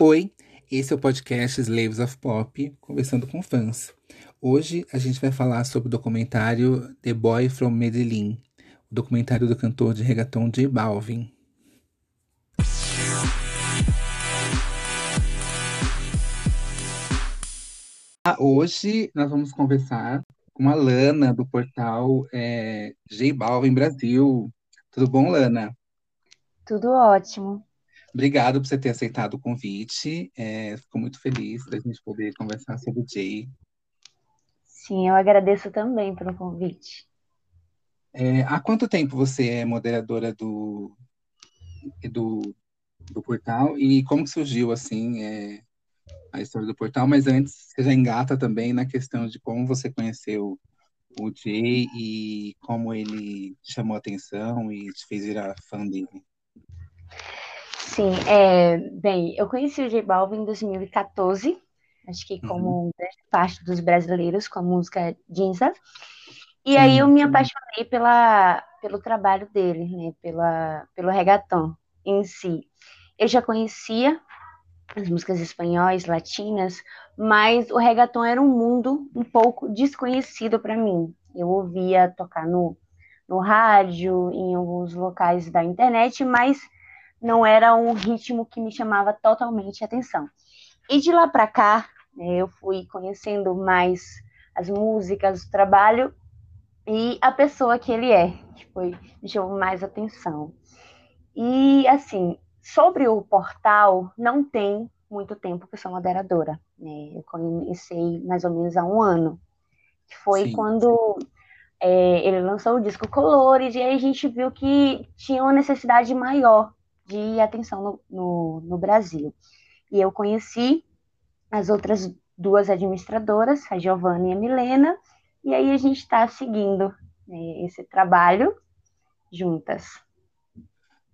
Oi, esse é o podcast Slaves of Pop, conversando com fãs. Hoje a gente vai falar sobre o documentário The Boy from Medellín, o documentário do cantor de reggaeton J Balvin. Ah, Hoje nós vamos conversar com a Lana do portal é, J Balvin Brasil. Tudo bom, Lana? Tudo ótimo. Obrigado por você ter aceitado o convite. É, fico muito feliz da gente poder conversar sobre o Jay. Sim, eu agradeço também pelo convite. É, há quanto tempo você é moderadora do, do, do portal e como surgiu assim é, a história do portal? Mas antes, você já engata também na questão de como você conheceu o Jay e como ele chamou atenção e te fez virar fã dele. Sim, é, bem, eu conheci o J Balvin em 2014, acho que como Uhum. grande parte dos brasileiros com a música Ginza. E aí eu Sim, me apaixonei pela, pelo trabalho dele, né, pela, pelo reggaeton em si. Eu já conhecia as músicas espanhóis, latinas, mas o reggaeton era um mundo um pouco desconhecido para mim. Eu ouvia tocar no, no rádio, em alguns locais da internet, mas não era um ritmo que me chamava totalmente a atenção. E de lá para cá, né, eu fui conhecendo mais as músicas, o trabalho e a pessoa que ele é, que foi me chamou mais atenção. E assim, sobre o portal, não tem muito tempo que eu sou moderadora. Né? Eu comecei mais ou menos há um ano, que foi Sim. quando é, ele lançou o disco Colores, e aí a gente viu que tinha uma necessidade maior de atenção no, no, no Brasil. E eu conheci as outras duas administradoras, a Giovana e a Milena, e aí a gente está seguindo né, esse trabalho juntas.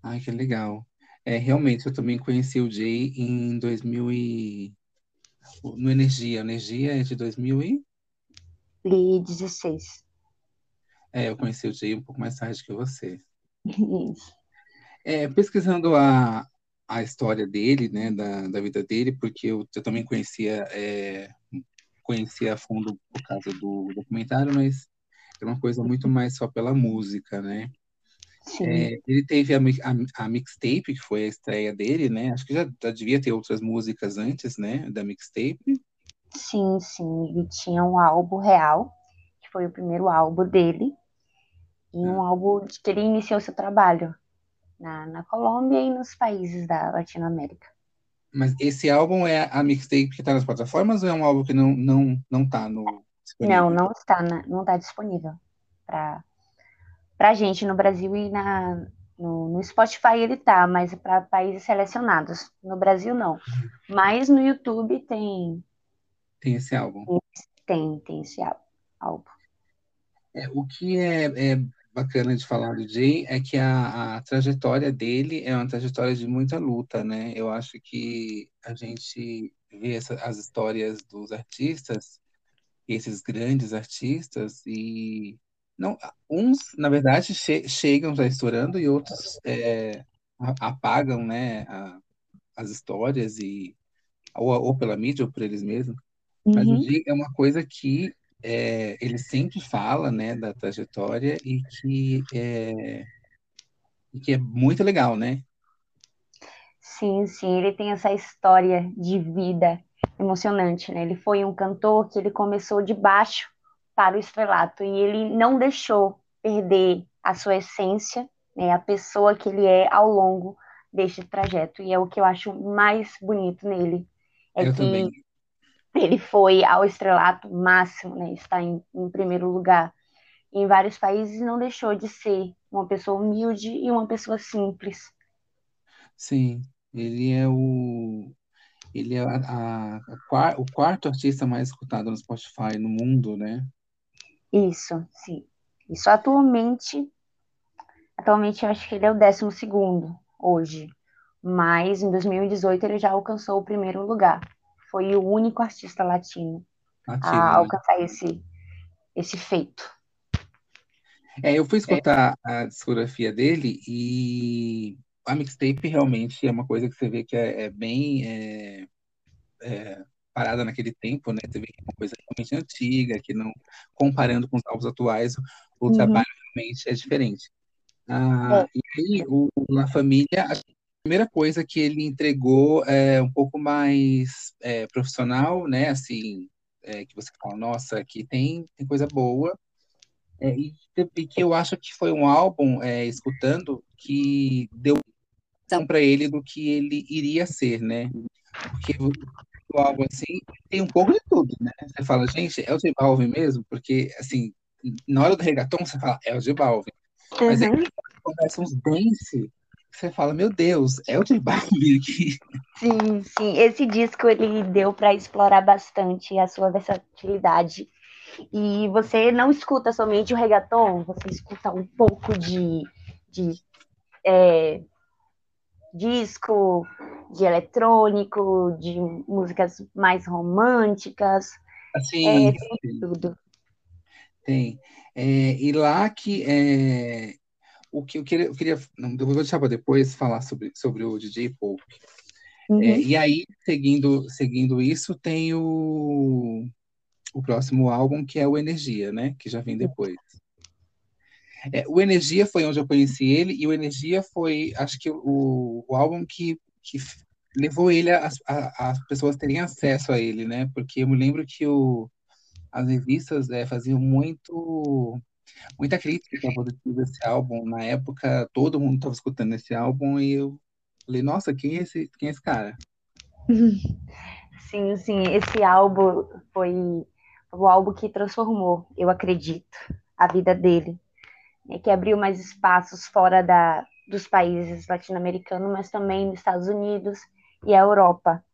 Ai, que legal. É, realmente, eu também conheci o Jay em 2000 e... no Energia. Energia é de 2000 e... 16. É, eu conheci o Jay um pouco mais tarde que você. Isso. É, pesquisando a, a história dele, né, da, da vida dele, porque eu, eu também conhecia, é, conhecia a fundo por causa do documentário, mas era uma coisa muito mais só pela música, né? Sim, É, ele teve a, a, a mixtape, que foi a estreia dele, né? Acho que já, já devia ter outras músicas antes, né, da mixtape. sim, sim. Ele tinha um álbum real, que foi o primeiro álbum dele, e um álbum de que ele iniciou seu trabalho na, na Colômbia e nos países da Latinoamérica. Mas esse álbum é a mixtape que está nas plataformas ou é um álbum que não, não, não tá no disponível? Não, não está, na- não está disponível para para gente no Brasil e na, no, no Spotify ele tá, mas para países selecionados. No Brasil não. Mas no YouTube tem Tem esse álbum. tem tem esse ál- álbum. É, o que é, é bacana de falar do Jay é que a, a trajetória dele é uma trajetória de muita luta, né? Eu acho que a gente vê essa- as histórias dos artistas, esses grandes artistas, e não, uns, na verdade, che- chegam já estourando e outros é, apagam, né, a- as histórias e ou, ou pela mídia ou por eles mesmos. Mas o Uhum. Jay é uma coisa que é, ele sempre fala, né, da trajetória e que é, e que é muito legal, né? Sim, sim, ele tem essa história de vida emocionante, né? Ele foi um cantor que ele começou de baixo para o estrelato e ele não deixou perder a sua essência, né? A pessoa que ele é ao longo deste trajeto. E é o que eu acho mais bonito nele, é Eu que também. Ele foi ao estrelato máximo, né? Está em, em primeiro lugar em vários países e não deixou de ser uma pessoa humilde e uma pessoa simples. Sim, ele é o ele é a, a- a o quarto artista mais escutado no Spotify no mundo, né? Isso, sim. Isso atualmente, atualmente eu acho que ele é o décimo segundo hoje, mas em 2018 ele já alcançou o primeiro lugar. Foi o único artista latino Latino, a né? alcançar esse, esse feito. É, eu fui escutar a discografia dele e a mixtape realmente é uma coisa que você vê que é, é bem é, é, parada naquele tempo, né? Você vê que é uma coisa realmente antiga, que não, comparando com os álbuns atuais, o uhum. trabalho realmente é diferente. Ah, é. E aí, o La Família, primeira coisa que ele entregou é um pouco mais é, profissional, né? Assim, é, que você fala, nossa, aqui tem, tem coisa boa. É, e, e, que eu acho que foi um álbum, é, escutando, que deu para ele do que ele iria ser, né? Porque o álbum, assim, tem um pouco de tudo, né? Você fala, gente, é o J Balvin mesmo? Porque, assim, na hora do reggaeton, você fala, é o J Balvin. Uhum. Mas aí começa uns dance, você fala, meu Deus, é o J Balvin aqui. Sim, sim. Esse disco, ele deu para explorar bastante a sua versatilidade. E você não escuta somente o reggaeton, você escuta um pouco de, de é, disco, de eletrônico, de músicas mais românticas. Assim, é, tem tudo. Tem. É, e lá que é, o que eu queria, eu queria não, eu vou deixar para depois falar sobre, sobre o DJ. É, uhum. É, e aí, seguindo, seguindo isso, tem o, o próximo álbum, que é o Energia, né? Que já vem depois. É, o Energia foi onde eu conheci ele, e o Energia foi, acho que, o, o álbum que, que levou ele a, a, as pessoas terem acesso a ele, né? Porque eu me lembro que o, as revistas é, faziam muito muita crítica positiva desse álbum. Na época, todo mundo estava escutando esse álbum e eu falei, nossa, quem é esse, quem é esse cara? Sim, sim, esse álbum foi o álbum que transformou, eu acredito, a vida dele né, que abriu mais espaços fora da, dos países latino-americanos, mas também nos Estados Unidos e a Europa.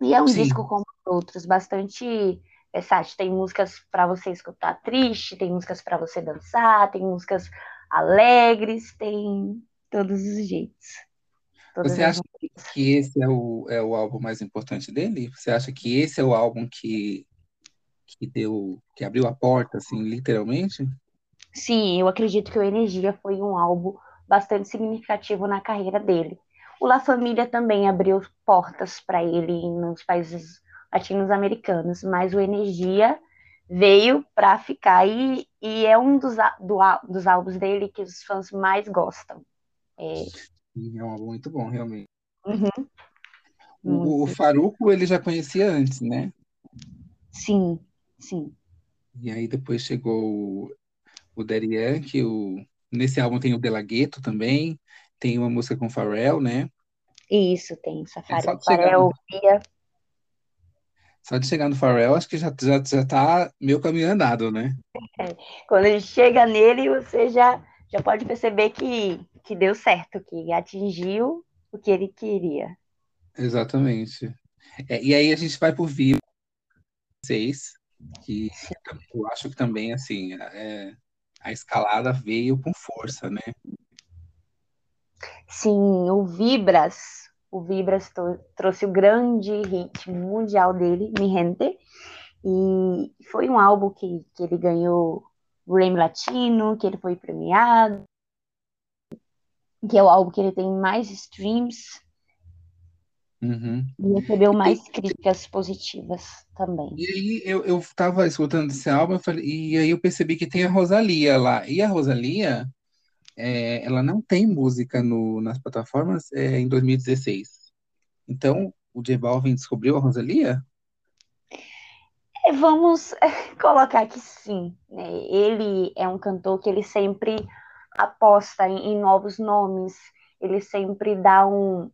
E é um Sim. disco como outros, bastante versátil. Tem músicas para você escutar triste, tem músicas para você dançar, tem músicas alegres, tem todos os jeitos. Você acha que esse é o, é o álbum mais importante dele? Você acha que esse é o álbum que, que deu, que abriu a porta, assim, literalmente? Sim, eu acredito que o Energia foi um álbum bastante significativo na carreira dele. O La Família também abriu portas para ele nos países latinos-americanos, mas o Energia veio para ficar e, e é um dos, do, dos álbuns dele que os fãs mais gostam. É, é um álbum muito bom, realmente. Uhum. O, o Faruco ele já conhecia antes, né? Sim, sim. E aí depois chegou o Daddy Yankee, o... nesse álbum tem o Delagueto também, tem uma música com Pharrell, né? Isso, tem Safari é Pharrell. Só de chegar no Pharrell, acho que já, já, já tá meio caminho andado, né? É. Quando ele chega nele, você já, já pode perceber que, que deu certo, que atingiu o que ele queria. Exatamente. É, e aí a gente vai por Vivo 6, que eu acho que também, assim, é, a escalada veio com força, né? Sim, o Vibras, o Vibras trouxe o grande hit mundial dele, Mi Gente, e foi um álbum que, que ele ganhou Grammy Latino, que ele foi premiado, que é o álbum que ele tem mais streams Uhum. E recebeu mais críticas positivas também. E aí eu, eu tava escutando esse álbum falei, e aí eu percebi que tem a Rosalia lá. E a Rosalia, é, ela não tem música no, nas plataformas é, em 2016. Então, o J Balvin descobriu a Rosalia? É, vamos colocar que sim. Né? Ele é um cantor que ele sempre aposta em, em novos nomes, ele sempre dá um,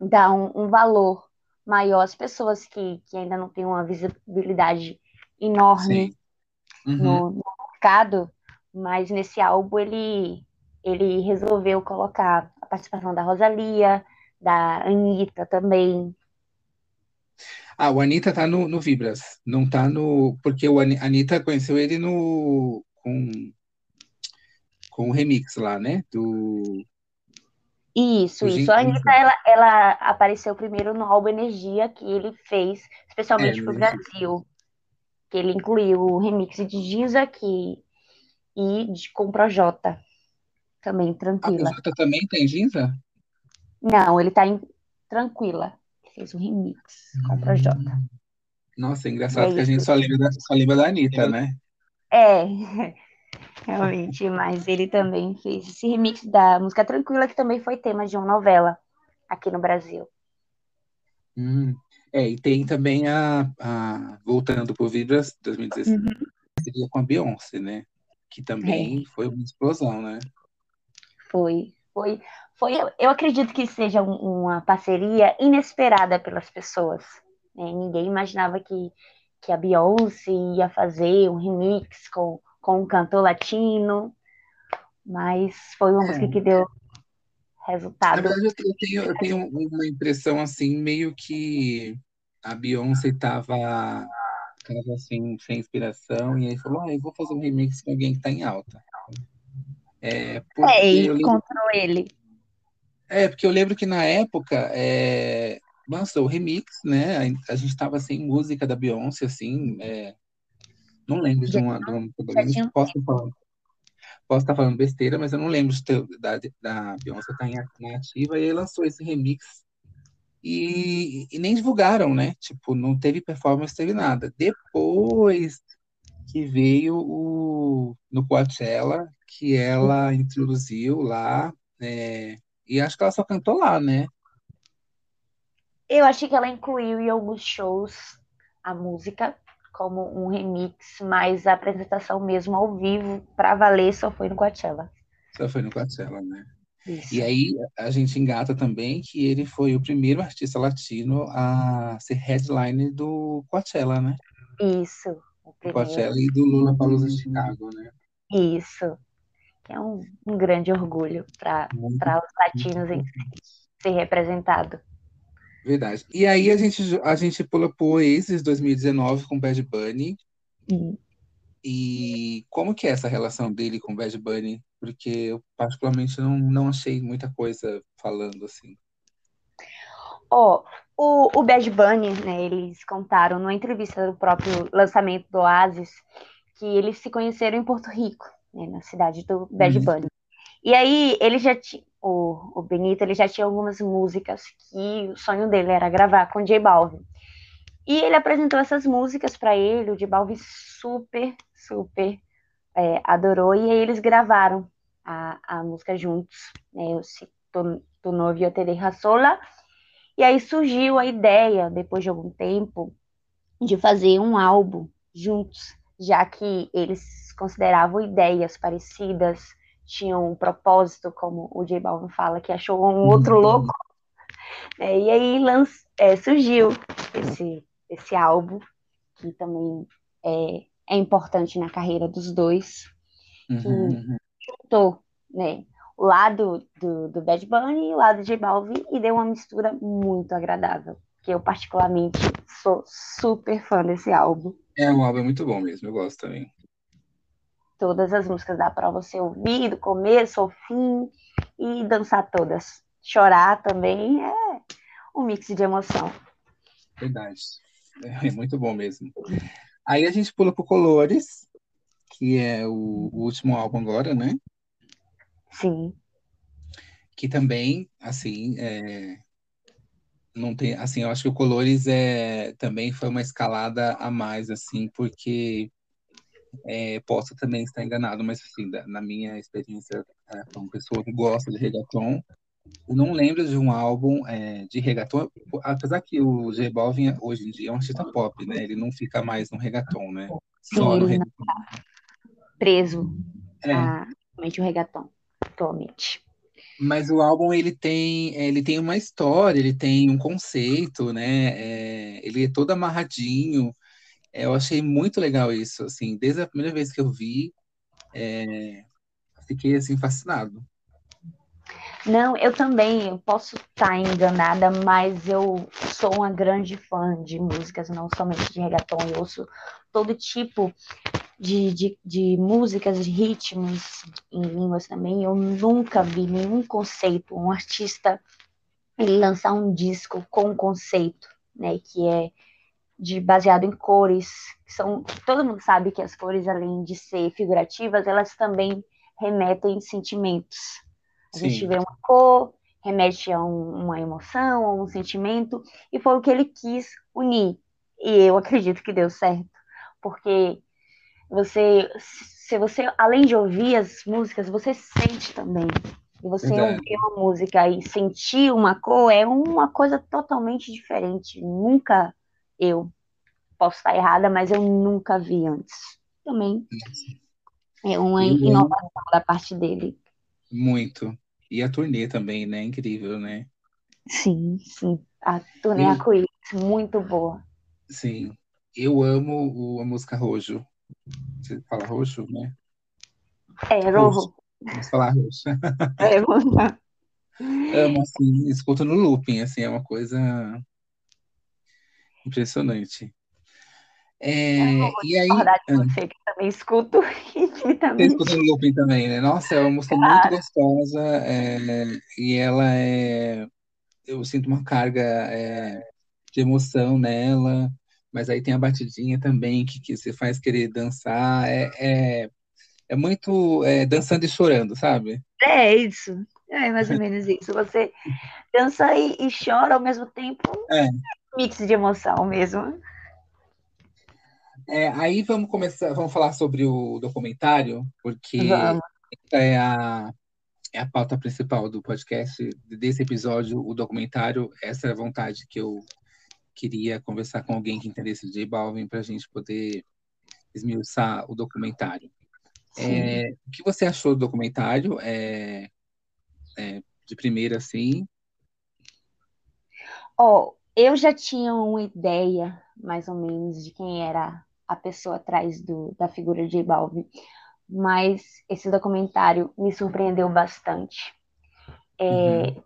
dar um, um valor maior às pessoas que, que ainda não têm uma visibilidade enorme uhum. no, no, mercado, mas nesse álbum ele, ele resolveu colocar a participação da Rosalia, da Anitta também. Ah, o Anitta tá no, no Vibras, não tá no. Porque o Anitta conheceu ele no. com, com o remix lá, né? Do isso, isso. A Anitta, ela, ela apareceu primeiro no álbum Energia, que ele fez especialmente é, para o Brasil. Que ele incluiu o remix de Giza aqui e de, com Projota. Também, tranquila. A também tem Giza? Não, ele tá em Tranquila. Fez um remix com o Projota. Hum. Nossa, é engraçado é que a gente só lembra, da, só lembra da Anitta, né? É, realmente, mas ele também fez esse remix da música Tranquila, que também foi tema de uma novela aqui no Brasil. Hum, é, e tem também a, a Voltando por Vibras 2016, uhum. seria com a Beyoncé, né? Que também é. foi uma explosão, né? Foi, foi, foi. Eu acredito que seja uma parceria inesperada pelas pessoas. Né? Ninguém imaginava que, que a Beyoncé ia fazer um remix com, com um cantor latino, mas foi uma é. música que deu resultado. Na verdade, eu tenho, eu tenho uma impressão assim, meio que a Beyoncé estava tava assim, sem inspiração, e aí falou, ah, eu vou fazer um remix com alguém que está em alta. É, é e encontrou ele. É, porque eu lembro que na época é, lançou o remix, né? A, gente estava sem música da Beyoncé, assim. É, não lembro de uma. De uma posso, falar, posso estar falando besteira, mas eu não lembro de ter, da, da Beyoncé estar tá em ativa, e aí lançou esse remix. E, e, nem divulgaram, né? Tipo, não teve performance, teve nada. Depois que veio o, no Coachella, que ela introduziu lá, é, e acho que ela só cantou lá, né? Eu achei que ela incluiu em alguns shows a música como um remix, mas a apresentação mesmo ao vivo, para valer, só foi no Coachella. Só foi no Coachella, né? Isso. E aí a gente engata também que ele foi o primeiro artista latino a ser headline do Coachella, né? Isso. O Coachella e do Lula Palusa Chicago, né? Isso. Que é um, um grande orgulho para os latinos em ser representado. Verdade. E aí a gente, a gente pula pro Oasis 2019 com Bad Bunny. E como que é essa relação dele com Bad Bunny? Porque eu particularmente não, não achei muita coisa falando assim. Ó, o, o Bad Bunny, né, eles contaram numa entrevista do próprio lançamento do Oasis que eles se conheceram em Porto Rico, né, na cidade do Bad uhum. Bunny. E aí ele já tinha, o, o Benito, ele já tinha algumas músicas que o sonho dele era gravar com o J Balvin. E ele apresentou essas músicas para ele, o J Balvin super, super é, adorou, e aí eles gravaram a, a música juntos, né, o Se Tu, tu Novio Te Deja Sola, e aí surgiu a ideia, depois de algum tempo, de fazer um álbum juntos, já que eles consideravam ideias parecidas, tinham um propósito, como o J Balvin fala, que achou um uhum. outro louco. É, e aí lance, é, surgiu esse, esse álbum, que também é, é importante na carreira dos dois, que uhum. juntou né, o lado do, do Bad Bunny e o lado de Balvin e deu uma mistura muito agradável, que eu particularmente sou super fã desse álbum. É, um álbum muito bom mesmo, eu gosto também. Todas as músicas dá para você ouvir do começo ao fim e dançar todas. Chorar também é um mix de emoção. Verdade. É muito bom mesmo. Aí a gente pula pro Colores, que é o, o último álbum agora, né? Sim. Que também, assim, é, não tem, assim, eu acho que o Colores é também foi uma escalada a mais, assim, porque é, posso também estar enganado, mas assim, da, na minha experiência é, como pessoa que gosta de reggaeton, eu não lembro de um álbum é, de reggaeton, apesar que o J Balvin hoje em dia é um artista pop, né? Ele não fica mais no reggaeton, né? Só Sim, no reggaeton. Tá preso é. a o reggaeton atualmente. Mas o álbum ele tem ele tem uma história, ele tem um conceito, né? É, ele é todo amarradinho. É, eu achei muito legal isso, assim, desde a primeira vez que eu vi, é, fiquei assim fascinado. Não, eu também eu posso estar enganada, mas eu sou uma grande fã de músicas, não somente de reggaeton, eu ouço todo tipo de, de, de músicas, de ritmos em línguas também. Eu nunca vi nenhum conceito, um artista ele lançar um disco com um conceito, né, que é de baseado em cores, que são todo mundo sabe que as cores além de ser figurativas, elas também remetem sentimentos. A Sim. gente vê uma cor remete a um, uma emoção, a um sentimento, e foi o que ele quis unir. E eu acredito que deu certo, porque você, se você, além de ouvir as músicas, você sente também. E você Verdade. ouvir uma música e sentir uma cor é uma coisa totalmente diferente. Nunca eu posso estar errada, mas eu nunca vi antes. Também é uma eu inovação da parte dele. Muito. E a turnê também, né? Incrível, né? Sim, sim. A turnê arco-íris, muito boa. Sim. Eu amo a música Rojo. Você fala roxo, né? É, rojo. Vamos falar roxo. É, vamos lá. Amo, assim, escuto no looping, assim, é uma coisa impressionante. É, e aí. Você, que também escuto infinitamente. Você escuta no looping também, né? Nossa, é uma música claro. muito gostosa é, e ela é. Eu sinto uma carga é, de emoção nela mas aí tem a batidinha também que, que você faz querer dançar. É, é, é muito é, dançando e chorando, sabe? É isso. É mais ou menos isso. Você dança e, e chora ao mesmo tempo. É. Mix de emoção mesmo. É, aí vamos começar, vamos falar sobre o documentário, porque vamos. é a, é a pauta principal do podcast, desse episódio, o documentário, essa é a vontade que eu queria conversar com alguém que entendesse J Balvin para a gente poder esmiuçar o documentário. É, o que você achou do documentário? É, é, de primeira, assim? Oh, eu já tinha uma ideia, mais ou menos, de quem era a pessoa atrás do, da figura de J Balvin, mas esse documentário me surpreendeu bastante. É, uhum.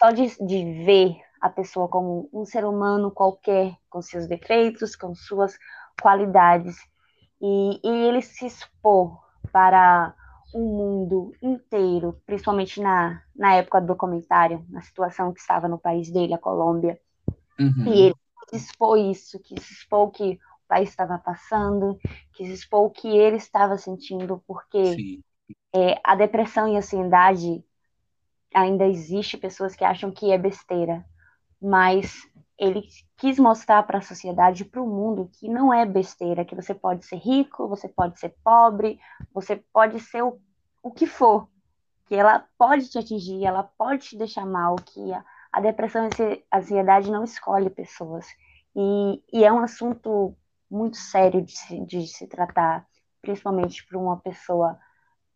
Só de, de ver a pessoa como um ser humano qualquer, com seus defeitos, com suas qualidades, e, e ele se expor para o mundo inteiro, principalmente na, na época do documentário, na situação que estava no país dele, a Colômbia. Uhum. E ele expor isso, que se expor que o país estava passando, que se expor o que ele estava sentindo, porque é, a depressão e a ansiedade ainda existe pessoas que acham que é besteira, mas ele quis mostrar para a sociedade, para o mundo, que não é besteira, que você pode ser rico, você pode ser pobre, você pode ser o, o que for, que ela pode te atingir, ela pode te deixar mal, que a, a depressão e a ansiedade não escolhe pessoas. E, e, é um assunto muito sério de se, de se tratar, principalmente para uma pessoa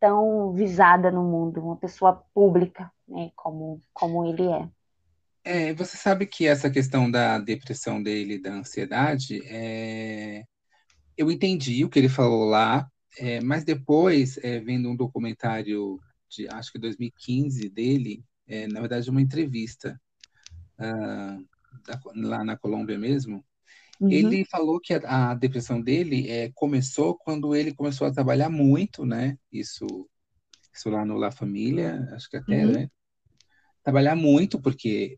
tão visada no mundo, uma pessoa pública, né, como, como ele é. É, você sabe que essa questão da depressão dele, da ansiedade, é... eu entendi o que ele falou lá, é, mas depois, é, vendo um documentário de, acho que 2015 dele, é, na verdade uma entrevista uh, da, lá na Colômbia mesmo, uhum. ele falou que a, a, depressão dele é, começou quando ele começou a trabalhar muito, né? Isso, isso lá no La Família, acho que até, uhum. né? Trabalhar muito, porque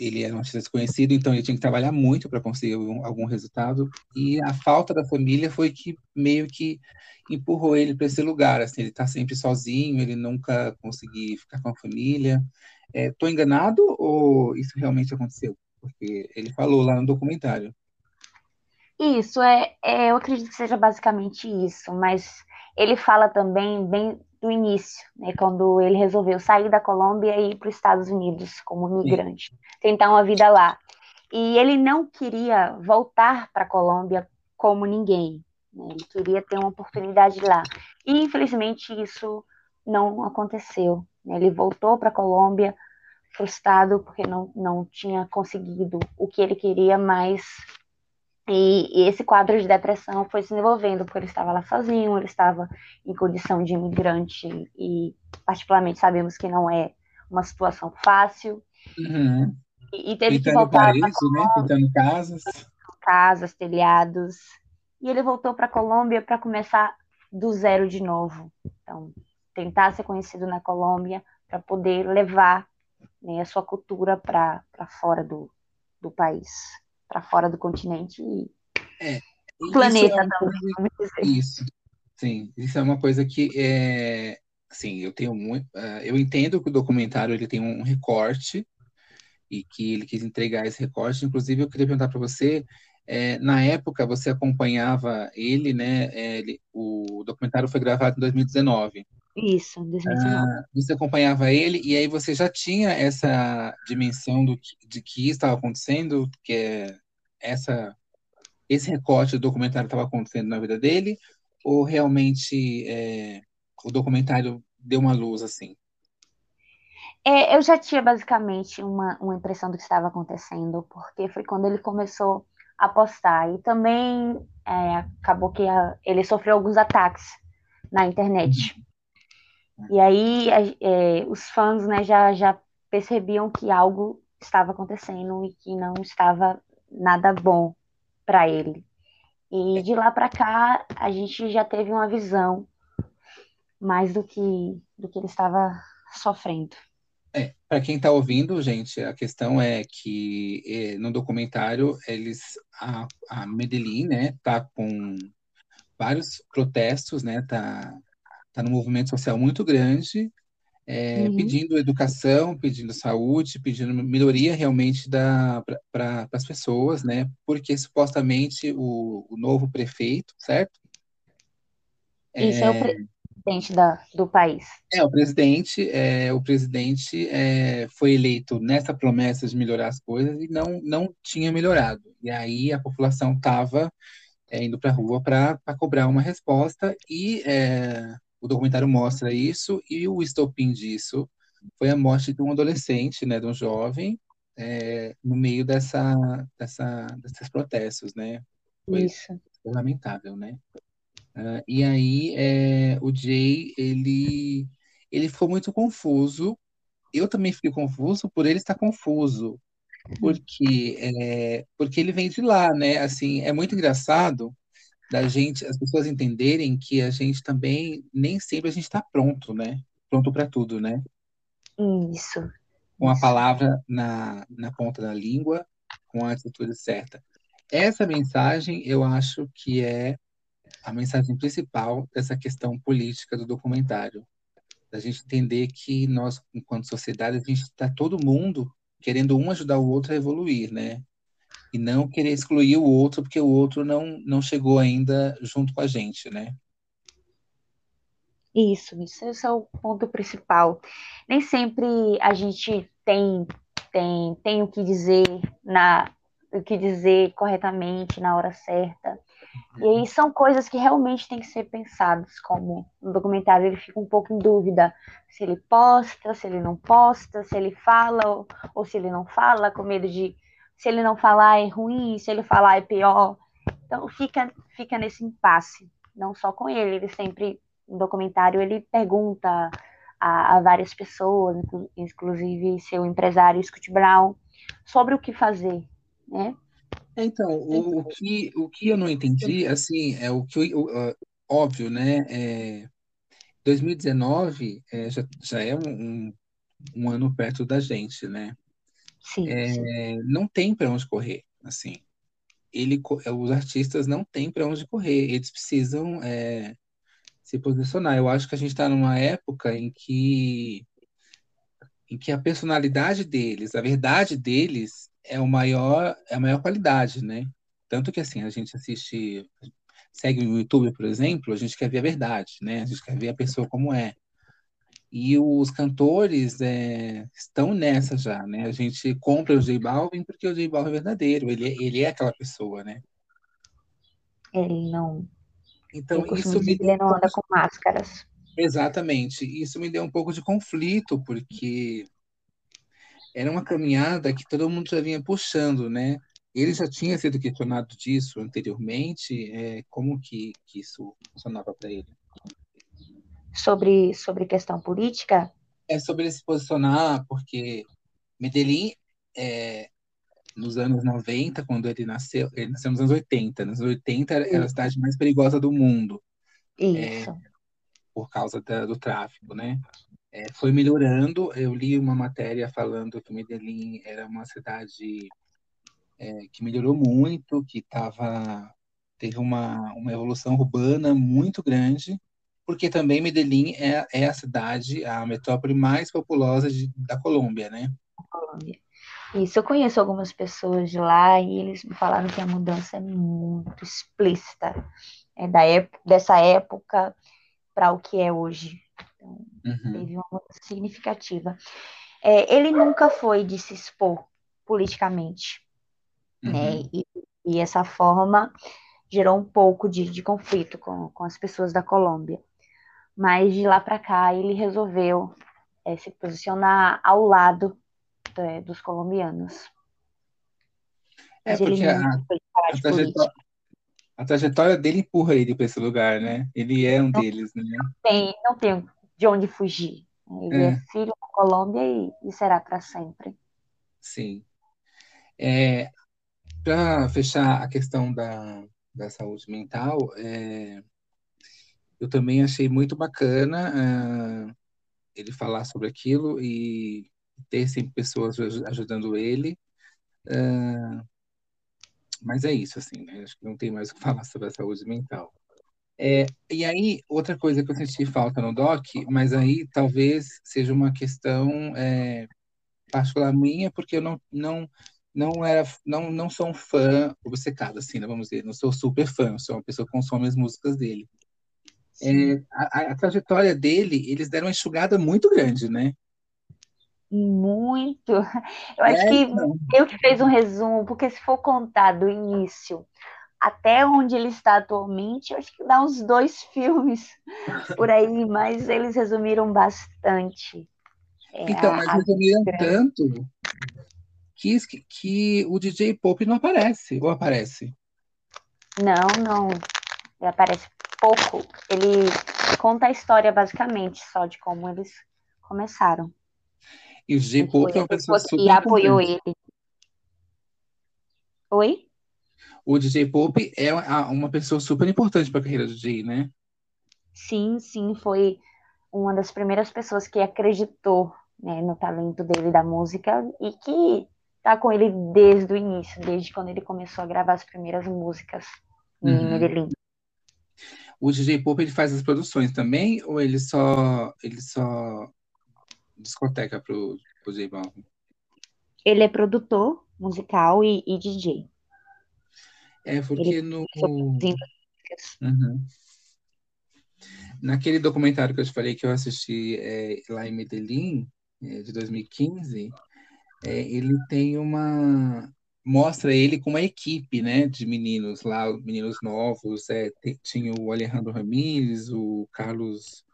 ele era um artista desconhecido, então ele tinha que trabalhar muito para conseguir algum, algum, resultado. E a falta da família foi que meio que empurrou ele para esse lugar. Assim, ele está sempre sozinho, ele nunca conseguiu ficar com a família. Estou é, enganado ou isso realmente aconteceu? Porque ele falou lá no documentário. Isso, é, é, eu acredito que seja basicamente isso, mas ele fala também bem do início, né, quando ele resolveu sair da Colômbia e ir para os Estados Unidos como imigrante, Sim. tentar uma vida lá. E ele não queria voltar para a Colômbia como ninguém, né, ele queria ter uma oportunidade lá. E infelizmente isso não aconteceu. Né, ele voltou para a Colômbia frustrado porque não, não tinha conseguido o que ele queria, mas e, e, esse quadro de depressão foi se desenvolvendo porque ele estava lá sozinho, ele estava em condição de imigrante e, particularmente, sabemos que não é uma situação fácil. Uhum. E, e, teve Pintando que voltar. Paraíso, né? Pintando casas. Casas, telhados. E ele voltou para a Colômbia para começar do zero de novo. Então, tentar ser conhecido na Colômbia para poder levar né, a sua cultura para fora do, do país para fora do continente e é, planeta é também. Coisa, isso, sim, isso é uma coisa que é, assim, eu tenho muito, uh, eu entendo que o documentário ele tem um recorte e que ele quis entregar esse recorte. Inclusive, eu queria perguntar para você, é, na época você acompanhava ele, né? É, ele, o documentário foi gravado em 2019. Isso, 2019. Ah, você acompanhava ele e aí você já tinha essa dimensão do que, de que estava acontecendo, que é essa esse recorte do documentário estava acontecendo na vida dele, ou realmente é, o documentário deu uma luz assim? É, eu já tinha basicamente uma, uma impressão do que estava acontecendo, porque foi quando ele começou a postar. E também é, acabou que a, ele sofreu alguns ataques na internet. Uhum. E aí é, os fãs né, já, já percebiam que algo estava acontecendo e que não estava nada bom para ele. E de lá para cá a gente já teve uma visão mais do que do que ele estava sofrendo. É, para quem está ouvindo, gente, a questão é que é, no documentário eles a, a Medellín, né, tá com vários protestos, né, tá tá num movimento social muito grande, é, uhum. pedindo educação, pedindo saúde, pedindo melhoria realmente da para as pessoas, né, porque supostamente o, o novo prefeito, certo? Isso é, é o pre presidente da, do país. É, o presidente, é, o presidente é, foi eleito nessa promessa de melhorar as coisas e não, não tinha melhorado. E aí a população estava é, indo para a rua para cobrar uma resposta e é, o documentário mostra isso e o estopim disso foi a morte de um adolescente, né, de um jovem, é, no meio dessa, dessa, desses protestos, né? Foi isso. lamentável, né? Uh, e aí é, o Jay, ele, ele ficou muito confuso. Eu também fiquei confuso por ele estar confuso. Porque, é, porque ele vem de lá, né? Assim, é muito engraçado da gente, as pessoas entenderem que a gente também, nem sempre a gente está pronto, né? Pronto para tudo, né? Isso. Com a palavra na, na ponta da língua, com a atitude certa. Essa mensagem eu acho que é a mensagem principal dessa questão política do documentário. Da gente entender que nós, enquanto sociedade, a gente está todo mundo querendo um ajudar o outro a evoluir, né? E não querer excluir o outro porque o outro não, não chegou ainda junto com a gente, né? Isso, isso, esse é o ponto principal. Nem sempre a gente tem tem tem o que dizer na o que dizer corretamente na hora certa. E aí são coisas que realmente têm que ser pensadas, como no documentário ele fica um pouco em dúvida se ele posta, se ele não posta, se ele fala ou, ou se ele não fala, com medo de se ele não falar é ruim, se ele falar é pior. Então fica, fica nesse impasse, não só com ele, ele sempre, no documentário, ele pergunta a, a várias pessoas, inclusive seu empresário Scott Brown, sobre o que fazer, né? Então, o, o, que, o que eu não entendi, assim, é o que, o, óbvio, né, é, 2019 é, já, já é um, um ano perto da gente, né? Sim, é, sim. Não tem para onde correr, assim. Ele, os artistas não têm para onde correr, eles precisam é, se posicionar. Eu acho que a gente está numa época em que em que a personalidade deles, a verdade deles é o maior, é a maior qualidade, né? Tanto que assim, a gente assiste, segue o YouTube, por exemplo, a gente quer ver a verdade, né? A gente quer ver a pessoa como é. E os cantores é, estão nessa já, né? A gente compra o J Balvin porque o J Balvin é verdadeiro, ele, ele é aquela pessoa, né? Ele não. Então, isso me ele não anda com máscaras. Exatamente. Isso me deu um pouco de conflito, porque era uma caminhada que todo mundo já vinha puxando, né? Ele já tinha sido questionado disso anteriormente, é, como que, que isso funcionava para ele? Sobre, sobre questão política? É sobre se posicionar, porque Medellín, é, nos anos 90, quando ele nasceu, ele nasceu nos anos 80, nos anos 80 era a cidade mais perigosa do mundo. Isso. É, por causa da, do tráfico, né? é, foi melhorando. Eu li uma matéria falando que Medellín era uma cidade é, que melhorou muito, que tava, teve uma, uma evolução urbana muito grande. Porque também Medellín é, é a cidade, a metrópole mais populosa de, da Colômbia, né? Colômbia. Isso, eu conheço algumas pessoas de lá e eles me falaram que a mudança é muito explícita. É da época, dessa época para o que é hoje. Então, uhum. teve uma mudança significativa. É, ele nunca foi de se expor politicamente, né? uhum. né? E, e, essa forma gerou um pouco de, de conflito com, com as pessoas da Colômbia. Mas de lá para cá ele resolveu é, se posicionar ao lado é, dos colombianos. É, porque a, a, trajetória, a, trajetória, dele empurra ele para esse lugar, né? Ele é um não, deles, né? Não tem, não tem de onde fugir. Ele é, é filho da Colômbia e, e será para sempre. Sim. É, para fechar a questão da, da saúde mental, é, eu também achei muito bacana uh, ele falar sobre aquilo e ter sempre pessoas ajudando ele. Uh, mas é isso, assim, né? Acho que não tem mais o que falar sobre a saúde mental. É, e aí, outra coisa que eu senti falta no doc, mas aí talvez seja uma questão é, particular minha, porque eu não, não, não era, não, não sou um fã obcecado, assim, né, vamos dizer, não sou super fã, sou uma pessoa que consome as músicas dele. É, a, a, trajetória dele, eles deram uma enxugada muito grande, né? Muito. Eu acho é, que então. eu que fez um resumo, porque se for contar do início até onde ele está atualmente, eu acho que dá uns dois filmes por aí, mas eles resumiram bastante. É, então, mas resumiram tanto que, que o DJ Pop não aparece, ou aparece? Não, não. Ele aparece pouco. Ele conta a história basicamente só de como eles começaram. E o DJ Pop é uma pessoa super E apoiou ele. Oi? O DJ Pop é uma pessoa super importante para a carreira do DJ, né? Sim, sim, foi uma das primeiras pessoas que acreditou né, no talento dele da música e que tá com ele desde o início, desde quando ele começou a gravar as primeiras músicas em uhum. Medellín. O DJ Pop ele faz as produções também ou ele só ele só discoteca pro, pro J Balvin? Ele é produtor musical e, e DJ. É porque ele no uhum. naquele documentário que eu te falei que eu assisti é, lá em Medellín é, de 2015, é, ele tem uma mostra ele com uma equipe, né, de meninos lá, meninos novos, é, tinha o Alejandro Ramírez, o Carlos,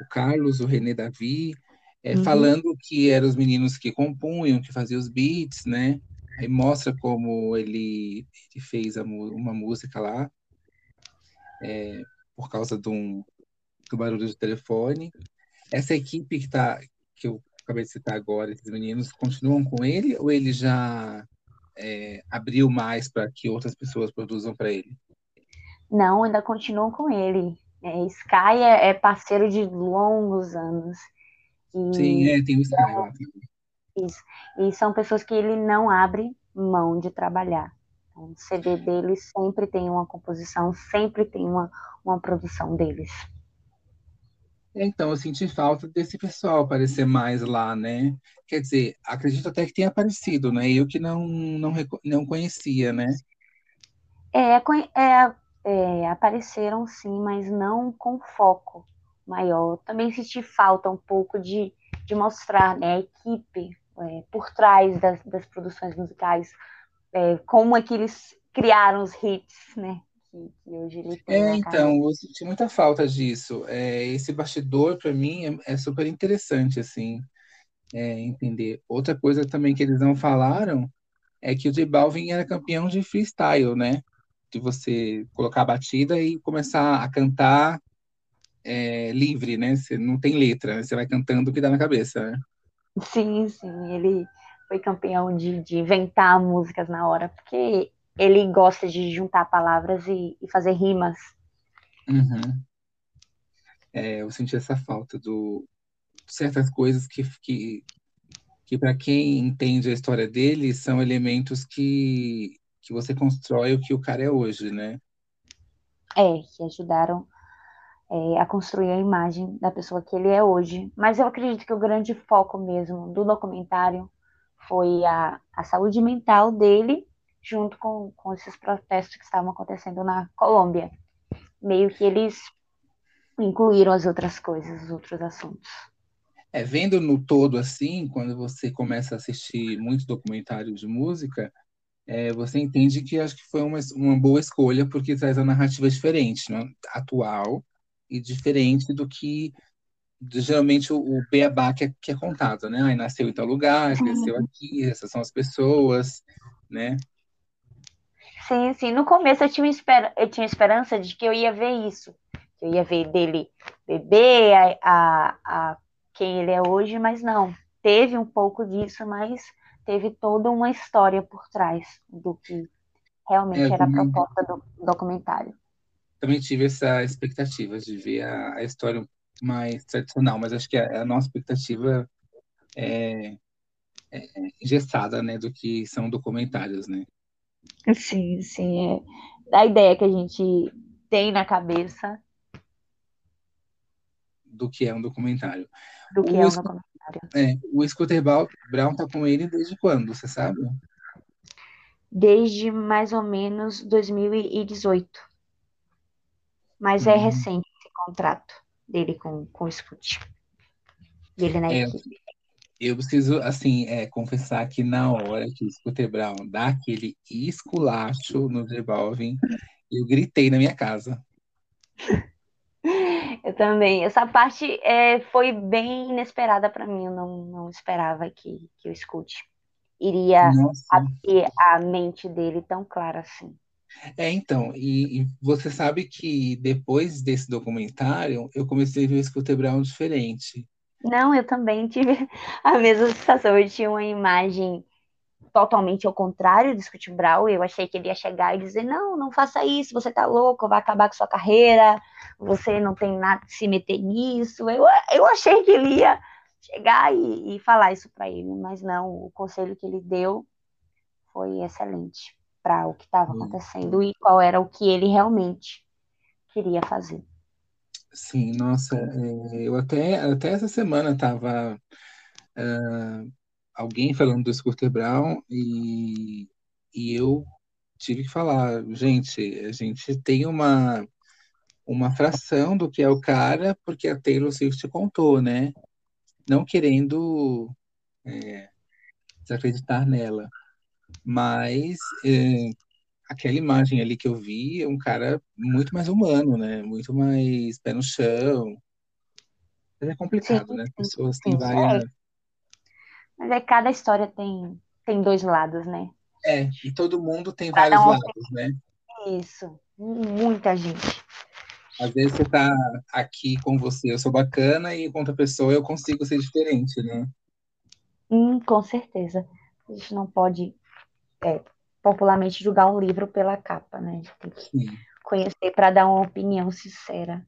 o Carlos, o René Davi, é, uhum. falando que eram os meninos que compunham, que faziam os beats, né, aí mostra como ele, ele fez a, uma música lá, é, por causa de um, do barulho do telefone. Essa equipe que tá, que eu acabei de citar agora, esses meninos, continuam com ele ou ele já é, abriu mais para que outras pessoas produzam para ele? Não, ainda continuam com ele. É, Sky é, é, parceiro de longos anos. E, Sim, é, tem o Sky lá. Isso. E são pessoas que ele não abre mão de trabalhar. Então, o CD deles sempre tem uma composição, sempre tem uma, uma produção deles. Então, eu senti falta desse pessoal aparecer mais lá, né? Quer dizer, acredito até que tenha aparecido, né? Eu que não, não, não conhecia, né? É, é, é, apareceram sim, mas não com foco maior. Também senti falta um pouco de, de mostrar né, a equipe é, por trás das, das produções musicais, é, como é que eles criaram os hits, né? Que, que hoje ele tem. É, então, eu senti muita falta disso. É, esse bastidor, para mim, é, é, super interessante, assim, é, entender. Outra coisa também que eles não falaram é que o J Balvin era campeão de freestyle, né? De você colocar a batida e começar a cantar é, livre, né? Você não tem letra, né? você vai cantando o que dá na cabeça, né? Sim, sim, ele foi campeão de, de inventar músicas na hora, porque ele gosta de juntar palavras e, e fazer rimas. Uhum. É, eu senti essa falta do certas coisas que, que, que para quem entende a história dele são elementos que, que você constrói o que o cara é hoje, né? É, que ajudaram é, a construir a imagem da pessoa que ele é hoje. Mas eu acredito que o grande foco mesmo do documentário foi a, a saúde mental dele, junto com, com esses protestos que estavam acontecendo na Colômbia. Meio que eles incluíram as outras coisas, os outros assuntos. É, vendo no todo assim, quando você começa a assistir muitos documentários de música, é, você entende que acho que foi uma, uma boa escolha porque traz a narrativa diferente, né? atual e diferente do que geralmente o, o beabá que é, que é contado, né? Aí nasceu em tal lugar, cresceu aqui, essas são as pessoas, né? Sim, sim. No começo eu tinha, esper... eu tinha esperança de que eu ia ver isso. Que eu ia ver dele beber a, a, a quem ele é hoje, mas não. Teve um pouco disso, mas teve toda uma história por trás do que realmente é, era a proposta do documentário. Também tive essa expectativa de ver a, a história mais tradicional, mas acho que a, a nossa expectativa é, é, engessada, né, do que são documentários, né? Sim, sim. É. A ideia que a gente tem na cabeça do que é um documentário. Do que o é um documentário. É, o Scooter Brown tá com ele desde quando, você sabe? Desde mais ou menos 2018. Mas é uhum. é recente esse contrato dele com, com o Scoot. Dele na é, equipe. Eu preciso, assim, é, confessar que na hora que o Scooter Brown dá aquele esculacho no Devolving, eu gritei na minha casa. Eu também. Essa parte é, foi bem inesperada para mim. Eu não, não esperava que, que o Scoot iria ter a mente dele tão clara assim. É, então, e, e, você sabe que depois desse documentário, eu comecei a ver o Scooter Brown diferente. Não, eu também tive a mesma sensação. Eu tinha uma imagem totalmente ao contrário do Scott Brown. Eu achei que ele ia chegar e dizer: não, não faça isso, você tá louco, vai acabar com sua carreira, você não tem nada de se meter nisso. Eu, eu achei que ele ia chegar e, e falar isso para ele, mas não, o conselho que ele deu foi excelente para o que estava acontecendo e qual era o que ele realmente queria fazer. Sim, nossa, é, eu até, até essa semana estava uh, alguém falando do Scooter Brown e, e eu tive que falar, gente, a gente tem uma, uma fração do que é o cara porque a Taylor Swift contou, né? Não querendo é, desacreditar nela. Mas é, aquela imagem ali que eu vi é um cara muito mais humano, né? Muito mais pé no chão. Mas é complicado, sim, né? As pessoas têm várias mas é cada história tem, tem dois lados, né? É, e todo mundo tem Cada vários um lados, tem... né? Isso, muita gente. Às vezes você tá aqui com você, eu sou bacana, e com outra pessoa eu consigo ser diferente, né? Hum, com certeza. A gente não pode é, popularmente julgar um livro pela capa, né? A gente tem que Sim. conhecer para dar uma opinião sincera.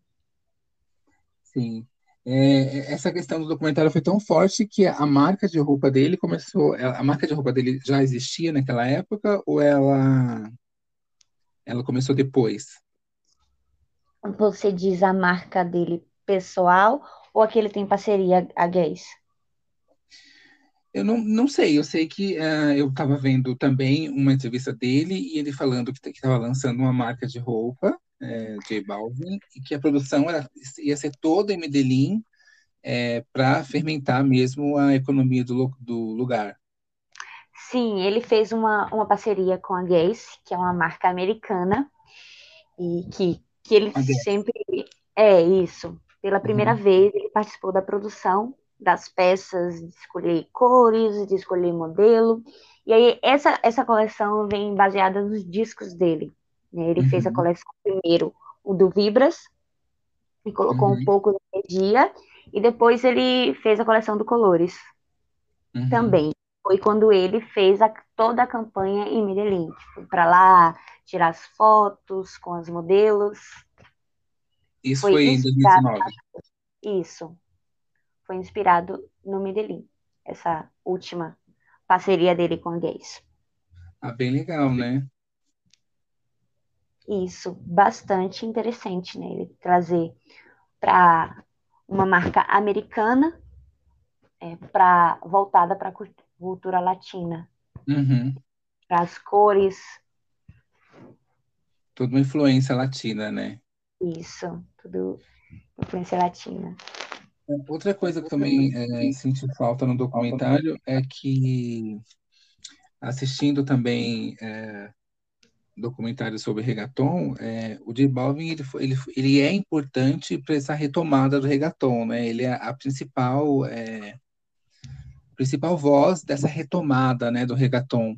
Sim. É, essa questão do documentário foi tão forte que a marca de roupa dele começou. A marca de roupa dele já existia naquela época ou ela, ela começou depois? Você diz a marca dele pessoal ou aquele tem parceria a gays? Eu não, não sei, eu sei que uh, eu estava vendo também uma entrevista dele e ele falando que estava lançando uma marca de roupa é, J Balvin, e que a produção era, ia ser toda em Medellín é, para fermentar mesmo a economia do, do lugar. Sim, ele fez uma, uma parceria com a Gaze, que é uma marca americana, e que, que ele sempre. É isso. Pela primeira uhum. vez, ele participou da produção das peças, de escolher cores, de escolher modelo. E aí, essa, essa coleção vem baseada nos discos dele. Né? Ele uhum. fez a uhum. coleção primeiro, o do Vibras, e colocou uhum. um pouco de energia, e depois ele fez a coleção do Colores. Uhum. Também. Foi quando ele fez a, toda a campanha em Medellín. Para lá tirar as fotos com os modelos. Isso foi, foi em 2019. Isso. Foi inspirado no Medellín. Essa última parceria dele com a Gays. Ah, bem legal, né? Isso, bastante interessante, né? Ele trazer para uma marca americana é, pra, voltada para a cultura latina. Uhum. Para as cores. Tudo uma influência latina, né? Isso, tudo influência latina. Outra coisa que também é, senti falta no documentário é que, assistindo também é, documentário sobre reggaeton, é, o J Balvin ele, ele, ele é importante para essa retomada do reggaeton, né? Ele é a principal é, principal voz dessa retomada, né, do reggaeton.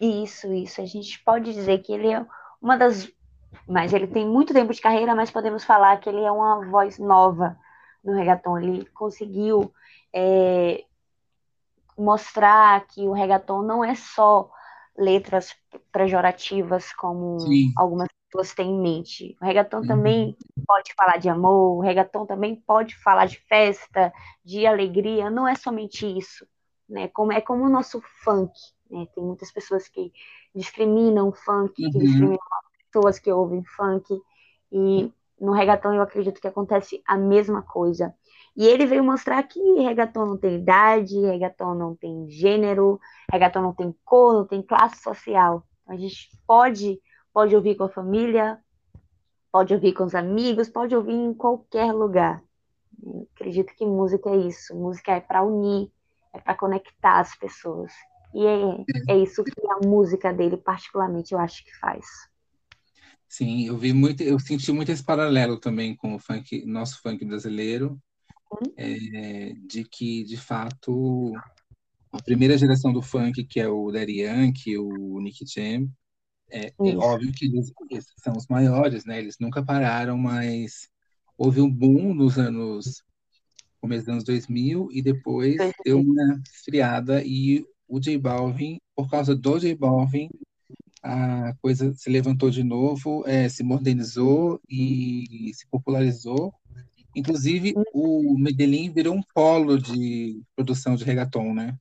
Isso, isso. A gente pode dizer que ele é uma das, mas ele tem muito tempo de carreira, mas podemos falar que ele é uma voz nova no reggaeton. Ele conseguiu é, mostrar que o reggaeton não é só letras pejorativas como Sim. algumas pessoas têm em mente. O reggaeton uhum. também pode falar de amor, o reggaeton também pode falar de festa, de alegria, não é somente isso, né? Como é como o nosso funk, né? Tem muitas pessoas que discriminam o funk, uhum. que discriminam pessoas que ouvem funk e no reggaeton eu acredito que acontece a mesma coisa. E ele veio mostrar que reggaeton não tem idade, reggaeton não tem gênero, reggaeton não tem cor, não tem classe social. A gente pode, pode ouvir com a família, pode ouvir com os amigos, pode ouvir em qualquer lugar. Eu acredito que música é isso. Música é para unir, é para conectar as pessoas. E é, é isso que a música dele, particularmente, eu acho que faz. Sim, eu vi muito, eu senti muito esse paralelo também com o funk, nosso funk brasileiro, é, de que, de fato, a primeira geração do funk, que é o Daddy Yankee, o Nick Jam, é, é, óbvio que eles, eles, são os maiores, né? Eles nunca pararam, mas houve um boom nos anos começo dos anos 2000 e depois deu uma esfriada e o J Balvin, por causa do J Balvin, a coisa se levantou de novo, é, se modernizou e se popularizou Inclusive, o Medellín virou um polo de produção de reggaeton, né?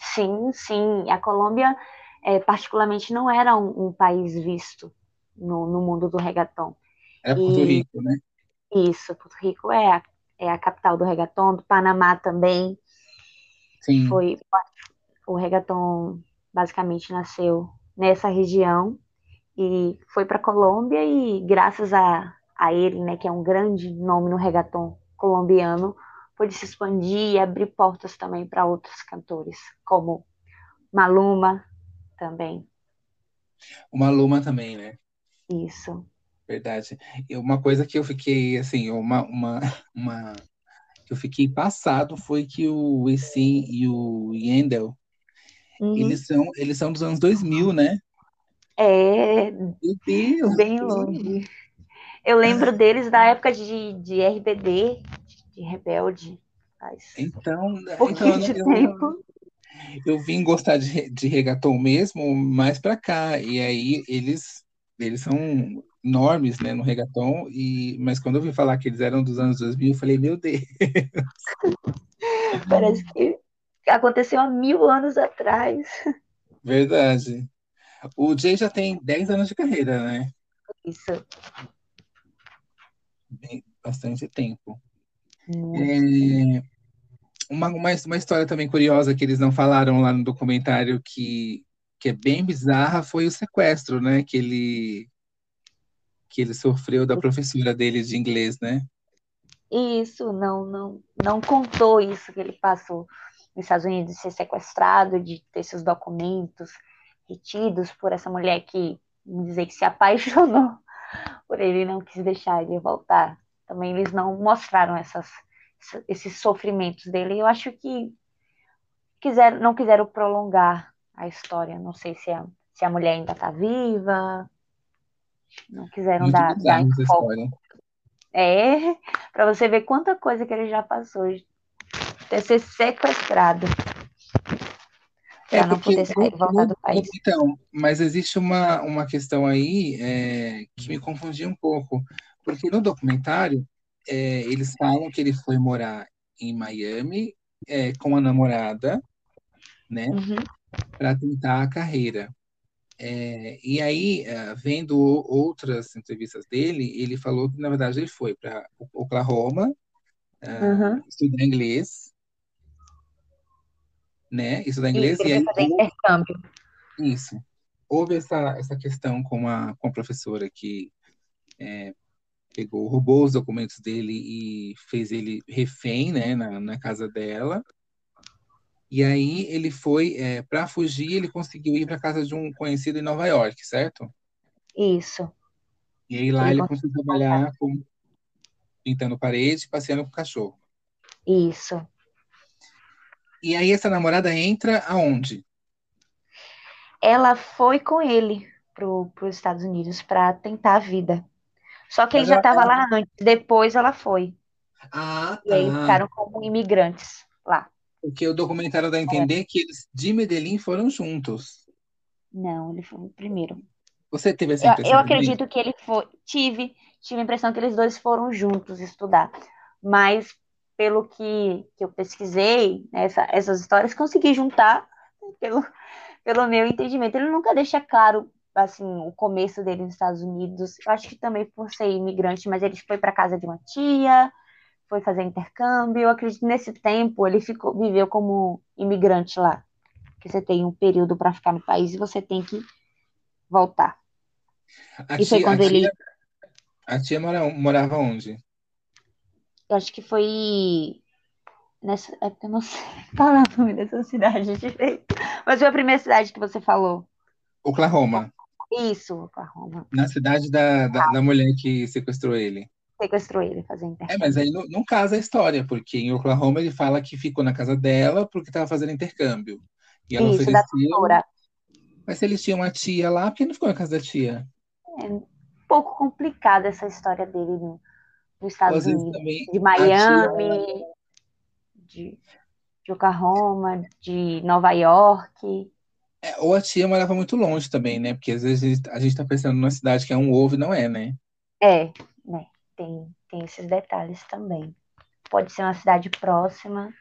Sim, sim. A Colômbia, é, particularmente, não era um, um país visto no, no, mundo do reggaeton. Era Porto e... Rico, né? Isso, Porto Rico é a, é a capital do reggaeton, do Panamá também. Sim. Foi, o reggaeton basicamente nasceu nessa região e foi para Colômbia e graças a, a ele, né, que é um grande nome no reggaeton colombiano, pôde se expandir e abrir portas também para outros cantores, como Maluma também. O Maluma também, né? Isso. Verdade. E uma coisa que eu fiquei, assim, uma, uma, uma que eu fiquei passado foi que o Essin e o Yendel, uhum. eles, são, eles são dos anos 2000, né? É, Meu Deus! Bem longe. Eu lembro deles da época de, de RBD, de Rebelde. Faz então, um então de eu, tempo. eu vim gostar de, de reggaeton mesmo mais pra cá. E aí eles, eles são enormes né, no reggaeton, e, mas quando eu vi falar que eles eram dos anos 2000, eu falei, meu Deus. Parece que aconteceu há mil anos atrás. Verdade. O Jay já tem 10 anos de carreira, né? Isso bastante tempo. É, uma, uma, uma história também curiosa que eles não falaram lá no documentário que, que é bem bizarra foi o sequestro, né? Que ele, que ele sofreu da professora dele de inglês, né? Isso, não, não, não contou isso que ele passou nos Estados Unidos de ser sequestrado, de ter seus documentos retidos por essa mulher que, vamos dizer, que se apaixonou por ele não quis deixar ele voltar. Também eles não mostraram essas, esses sofrimentos dele. Eu acho que quiser, não quiseram prolongar a história. Não sei se a, se a mulher ainda está viva. Não quiseram dar, dar foco. É, para você ver quanta coisa que ele já passou ter ser sequestrado. É não poder sair voltar do país. Então, mas existe uma, uma questão aí é, que me confundiu um pouco, porque no documentário é, eles falam que ele foi morar em Miami é, com a namorada, né, uhum. para tentar a carreira. É, e aí, é, vendo outras entrevistas dele, ele falou que, na verdade, ele foi para Oklahoma Uhum. estudar inglês, né? Estudar E inglês e ele aí fazer intercâmbio. isso. Houve essa, essa questão com a, com a professora que é, pegou, roubou os documentos dele e fez ele refém, né, na, na casa dela. E aí ele foi, é, para fugir, ele conseguiu ir para casa de um conhecido em Nova York, certo? Isso. E aí lá Ele ele conseguiu trabalhar com, pintando parede, passeando com o cachorro. Isso. E aí essa namorada entra aonde? Ela foi com ele para os Estados Unidos para tentar a vida. Só que ele Mas já ela- estava lá antes, depois ela foi. Ah, E aí tá. ficaram como imigrantes lá. Porque o documentário dá a entender que eles de Medellín foram juntos. Não, ele foi o primeiro. Você teve essa Eu, impressão eu também? acredito que ele foi. Tive, tive a impressão que eles dois foram juntos estudar. Mas pelo que, que eu pesquisei, né, essa- essas histórias, consegui juntar pelo, pelo meu entendimento. Ele nunca deixa claro assim o começo dele nos Estados Unidos. Eu acho que também por ser imigrante, mas ele foi para casa de uma tia, foi fazer intercâmbio. Eu acredito que nesse tempo ele ficou, viveu como imigrante lá. Porque você tem um período para ficar no país e você tem que voltar. A E foi tia, a quando ele tia, a tia mora, morava onde? Eu acho que foi nessa época, eu não sei falar o nome dessa cidade direito. Mas foi a primeira cidade que você falou. Oklahoma, Isso, Oklahoma. na cidade da, da, da mulher que sequestrou ele. Sequestrou ele fazer É, intercâmbio. mas aí não, não casa a história, porque em Oklahoma ele fala que ficou na casa dela porque estava fazendo intercâmbio. E ela Isso, da ofereceu, tutora. mas se eles tinham uma tia lá, por que não ficou na casa da tia? É um pouco complicada essa história dele no, Ou Estados Unidos. De tia, Miami, de, de Oklahoma, de Nova York. é, ou a tia morava muito longe também, né? Porque às vezes a gente está pensando numa cidade que é um ovo e não é, né? É, né? Tem, tem esses detalhes também. Pode ser uma cidade próxima.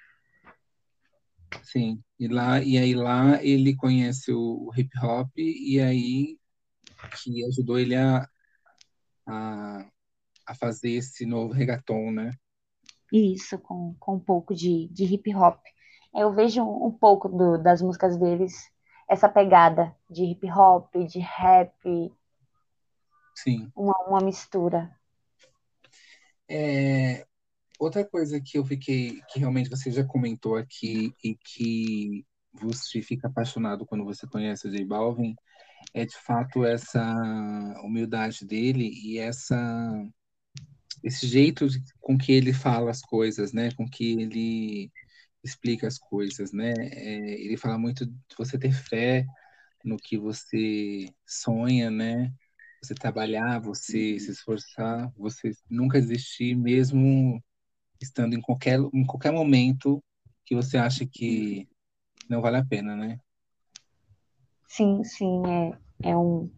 Sim. E lá, e aí lá ele conhece o, o hip hop e aí que ajudou ele a, a, a fazer esse novo reggaeton, né? Isso, com, com um pouco de, de hip hop. Eu vejo um, pouco do- das músicas deles, essa pegada de hip hop, de rap, Sim. uma, uma mistura. É, outra coisa que eu fiquei, que realmente você já comentou aqui e que você fica apaixonado quando você conhece o J Balvin é de fato essa humildade dele e essa esse jeito com que ele fala as coisas, né? Com que ele explica as coisas, né? É, ele fala muito de você ter fé no que você sonha, né? Você trabalhar, você se esforçar, você nunca desistir, mesmo estando em qualquer, em qualquer momento que você acha que não vale a pena, né? Sim, sim, é, é um,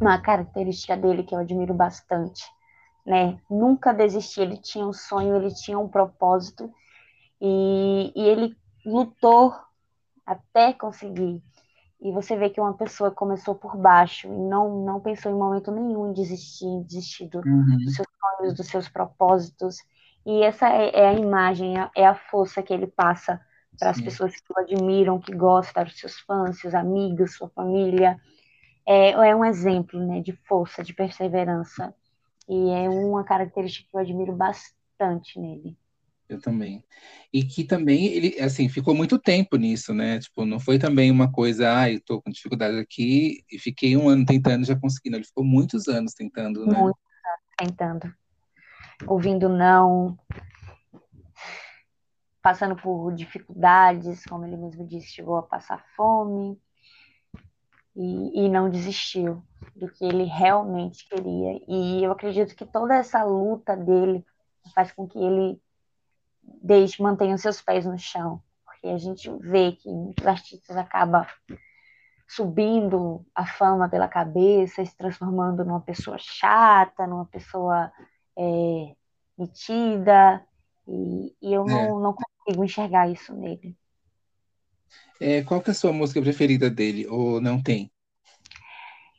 uma característica dele que eu admiro bastante, né? Nunca desistir, ele tinha um sonho, ele tinha um propósito e, e ele lutou até conseguir. E você vê que uma pessoa começou por baixo e não, não pensou em momento nenhum em desistir, desistir do- Uhum, dos seus sonhos, dos seus propósitos. E essa é, é a imagem, é- é a força que ele passa para as pessoas que o admiram, que gostam, os seus fãs, seus amigos, sua família. É, é um exemplo, né, de força, de perseverança. E é uma característica que eu admiro bastante nele. Eu também. E que também ele, assim, ficou muito tempo nisso, né? Tipo, não foi também uma coisa, ah, eu tô com dificuldade aqui e fiquei um ano tentando e já consegui. Não, ele ficou muitos anos tentando, né? Muito tentando, ouvindo não, passando por dificuldades, como ele mesmo disse, chegou a passar fome e, e não desistiu do que ele realmente queria. E eu acredito que toda essa luta dele faz com que ele deixe, mantenha os seus pés no chão, porque a gente vê que muitos artistas acabam subindo a fama pela cabeça, se transformando numa pessoa chata, numa pessoa é, metida, e, e eu É. não, não consigo enxergar isso nele. É, qual que é a sua música preferida dele? Ou não tem?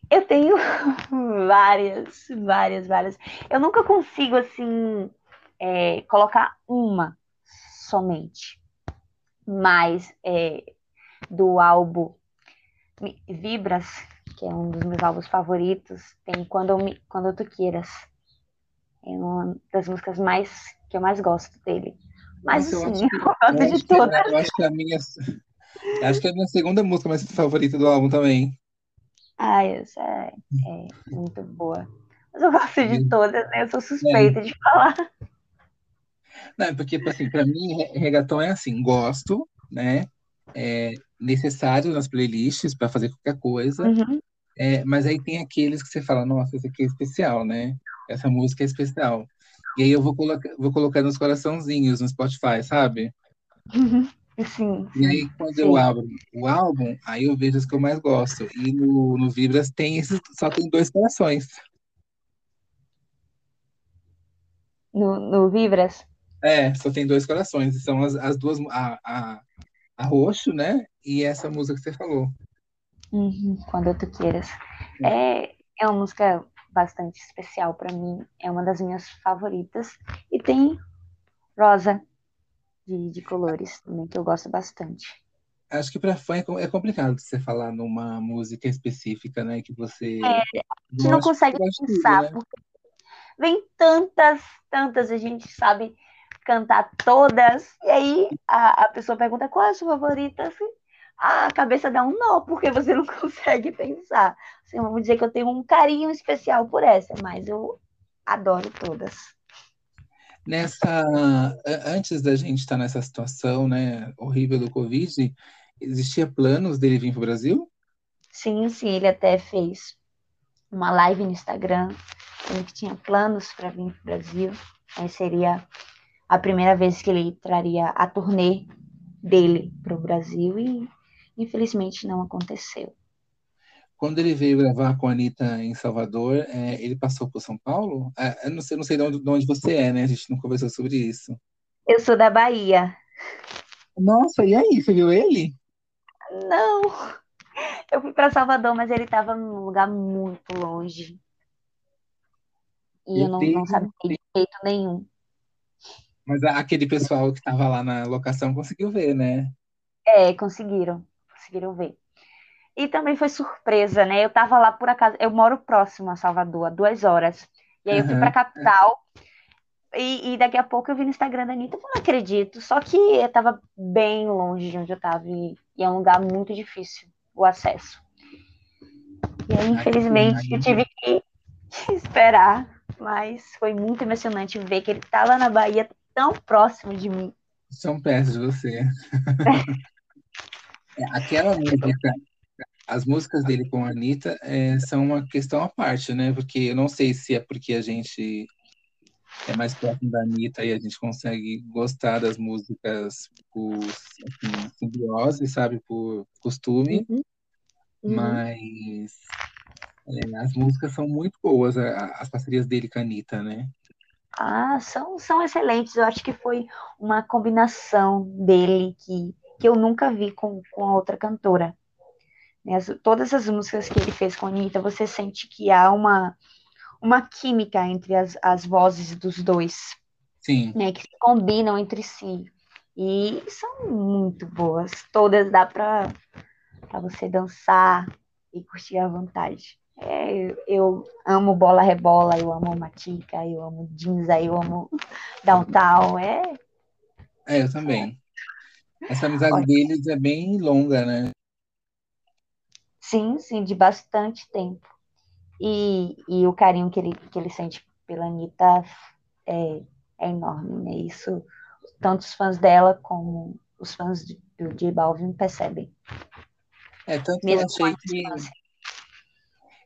Eu tenho várias, várias, várias. Eu nunca consigo, assim, é, colocar uma somente. Mas é, do álbum Vibras, que é um dos meus álbuns favoritos, tem Quando, Me, Quando Tu Queiras. É uma das músicas mais que eu mais gosto dele. Mas Nossa, sim, eu, eu gosto de todas. eu acho que a minha. Acho que é a minha segunda música mais favorita do álbum também. Ah, essa é, é muito boa. Mas eu gosto de todas, né? Eu sou suspeita é. de falar. Não, porque, tipo assim, pra mim, reggaeton é assim, gosto, né? É necessário nas playlists para fazer qualquer coisa. Uhum. É, mas aí tem aqueles que você fala, nossa, esse aqui é especial, né? Essa música é especial. E aí eu vou, colocar, vou colocar nos coraçãozinhos no Spotify, sabe? Uhum. Sim. E aí, quando sim. eu abro o álbum, aí eu vejo as que eu mais gosto. E no, no Vibras tem esses, só tem dois corações. No, no Vibras? É, só tem dois corações. São as, as duas, a, a, a roxo, né? E essa música que você falou. Uhum, quando tu queiras. É, é uma música bastante especial para mim. É uma das minhas favoritas. E tem Rosa, de, de colores também, que eu gosto bastante. Acho que para fã é, é complicado você falar numa música específica, né? Que você. É, a gente não consegue pensar, né? porque vem tantas, tantas, a gente sabe cantar todas, e aí a, a pessoa pergunta qual é a sua favorita, assim, a cabeça dá um nó, porque você não consegue pensar. Assim, vamos dizer que eu tenho um carinho especial por essa, mas eu adoro todas nessa antes da gente estar nessa situação, né, horrível do Covid, existia planos dele vir para o Brasil? Sim, sim, ele até fez uma live no Instagram, ele que tinha planos para vir para o Brasil. Aí seria a primeira vez que ele traria a turnê dele para o Brasil e infelizmente não aconteceu. Quando ele veio gravar com a Anitta em Salvador, é, ele passou por São Paulo? É, eu não sei, não sei de onde, de onde você é, né? A gente não conversou sobre isso. Eu sou da Bahia. Nossa, e aí? Você viu ele? Não. Eu fui para Salvador, mas ele estava num lugar muito longe. E eu, eu não, não sabia de jeito nenhum. Mas aquele pessoal que estava lá na locação conseguiu ver, né? É, conseguiram. Conseguiram ver. E também foi surpresa, né? Eu tava lá por acaso, eu moro próximo a Salvador, duas horas. E aí eu fui pra capital. E, e, daqui a pouco eu vi no Instagram da Anitta, eu não acredito. Só que eu tava bem longe de onde eu tava. E, e é um lugar muito difícil o acesso. E aí, infelizmente, eu tive que esperar. Mas foi muito emocionante ver que ele tá lá na Bahia, tão próximo de mim. São perto de você. É, aquela música as músicas dele com a Anitta é, são uma questão à parte, né? Porque eu não sei se é porque a gente é mais próximo da Anitta e a gente consegue gostar das músicas por assim, simbiose, sabe? Por costume. Uhum. Uhum. Mas é, as músicas são muito boas, as parcerias dele com a Anitta, né? Ah, são, são excelentes. Eu acho que foi uma combinação dele que, que eu nunca vi com, com a outra cantora. Né? As, todas as músicas que ele fez com a Anitta, você sente que há uma, uma química entre as, as vozes dos dois. Sim. Né? Que se combinam entre si. E são muito boas. Todas dá para você dançar e curtir à vontade. É, eu amo Bola Rebola, eu amo Matica, eu amo Jinza, eu amo Downtown. É, é eu também. Essa amizade deles é bem longa, né? Sim, sim, de bastante tempo. E, e o carinho que ele, que ele sente pela Anitta é, é enorme, né? Isso tanto os fãs dela como os fãs do J Balvin percebem. É, tanto que eu achei que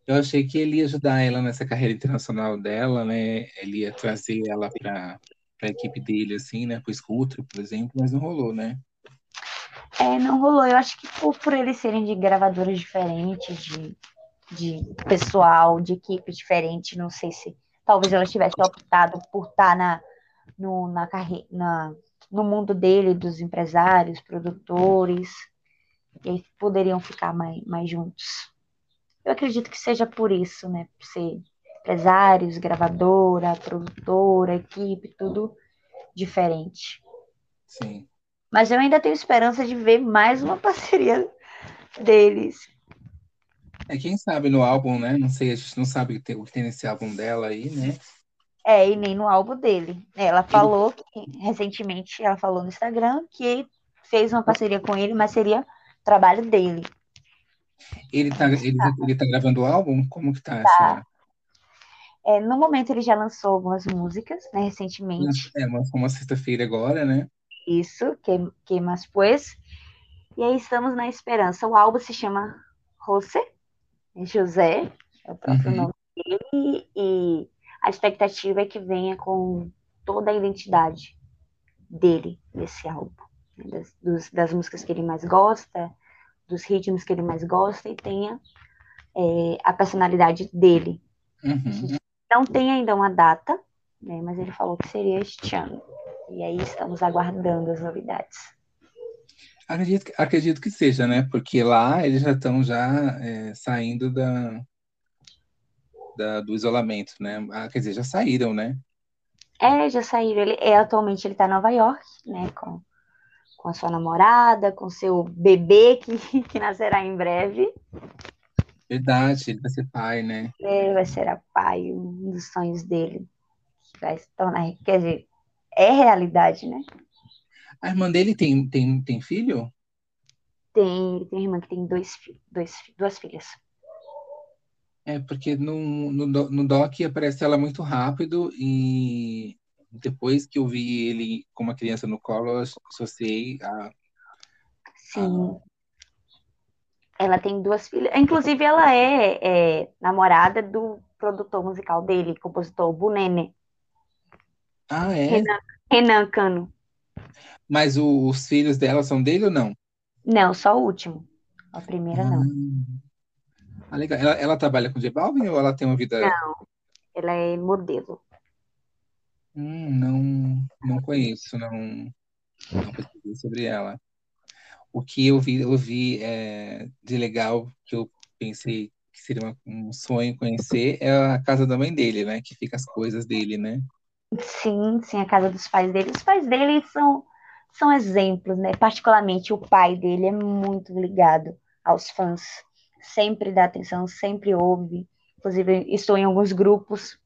eu achei que ele ia ajudar ela nessa carreira internacional dela, né? Ele ia trazer ela para a equipe dele, assim, né? Para o Scooter, por exemplo, mas não rolou, né? É, não rolou. Eu acho que por, por eles serem de gravadoras diferentes, de, de pessoal, de equipe diferente, não sei se talvez ela tivesse optado por estar na, no, na carreira, na, no mundo dele, dos empresários, produtores, e poderiam ficar mais, mais juntos. eu acredito que seja por isso, né? Por ser empresários, gravadora, produtora, equipe, tudo diferente. Sim. Mas eu ainda tenho esperança de ver mais uma parceria deles. É, quem sabe no álbum, né? Não sei, a gente não sabe o que tem, nesse álbum dela aí, né? É, e nem no álbum dele. Ela falou que, recentemente, ela falou no Instagram que fez uma parceria com ele, mas seria trabalho dele. Ele tá, ele, ele tá gravando o álbum? Como que tá, Tá. essa? É, no momento ele já lançou algumas músicas, né, recentemente. É, uma, uma sexta-feira agora, né? Isso, que, que mais pues. E aí estamos na esperança. O álbum se chama José, José, é o próprio Uhum. nome dele, e a expectativa é que venha com toda a identidade dele nesse álbum. né, Das, dos- das músicas que ele mais gosta, dos ritmos que ele mais gosta, e tenha é, a personalidade dele. Uhum. Não tem ainda uma data, né, mas ele falou que seria este ano. E aí estamos aguardando as novidades. Acredito, que- acredito que seja, né? Porque lá eles já estão já é, saindo da, da- do isolamento, né? Ah, quer dizer, já saíram, né? É, já saíram. Ele, é, atualmente ele está em Nova York, né, com, com a sua namorada, com seu bebê que, que nascerá em breve. Verdade, ele vai ser pai, né? Ele vai ser a pai, um dos sonhos dele, vai se tornar, quer dizer, é realidade, né? A irmã dele tem, tem, tem filho? Tem, ele tem irmã que tem dois, dois, duas filhas. É, porque no, no, no doc aparece ela muito rápido e depois que eu vi ele com uma criança no colo, eu associei a... Sim. Ela tem duas filhas. Inclusive, ela é, é namorada do produtor musical dele, compositor Bunene, Ah, é? Renan, Renan Cano. Mas o- os filhos dela são dele ou não? Não, só o último. A primeira não. Ah, legal. Ela, ela trabalha com J Balvin ou ela tem uma vida... Ela é modelo. Hum, não, não conheço, não, não pesquisei sobre ela. O que eu vi, eu vi é, de legal que eu pensei que seria uma- um sonho conhecer é a casa da mãe dele, né? Que fica as coisas dele, né? Sim, sim, a casa dos pais dele. Os pais dele são, são exemplos, né? Particularmente o pai dele é muito ligado aos fãs. Sempre dá atenção, sempre ouve. Inclusive, estou em alguns grupos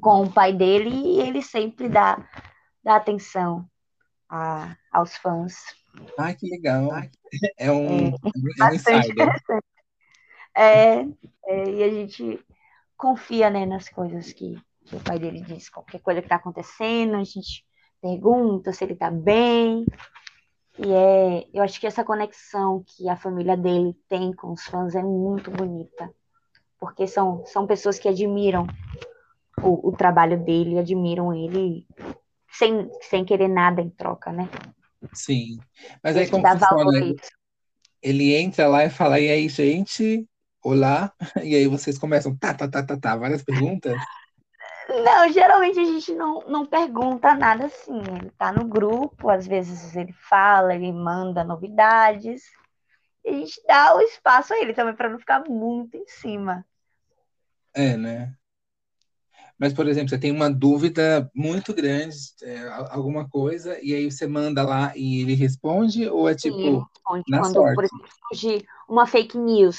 com o pai dele e ele sempre dá, dá atenção a, aos fãs. Ai, que legal. É um, é um Bastante insider. É, é, e a gente confia, né, nas coisas que, que o pai dele diz. Qualquer coisa que está acontecendo, a gente pergunta se ele está bem. E é, eu acho que essa conexão que a família dele tem com os fãs é muito bonita. Porque são, são pessoas que admiram o, o trabalho dele, admiram ele sem, sem querer nada em troca, né? Sim. Mas aí Ele como funciona? isso. Ele entra lá e fala, e aí, gente? Olá. E aí vocês começam, tá, tá, tá, tá, tá, várias perguntas. Não, geralmente a gente não, não pergunta nada assim. Ele tá no grupo, às vezes ele fala, ele manda novidades. E a gente dá o espaço a ele também para não ficar muito em cima. É, né? Mas, por exemplo, você tem uma dúvida muito grande, é, alguma coisa, e aí você manda lá e ele responde, ou é Sim, tipo, responde na quando, sorte? por exemplo, surge uma fake news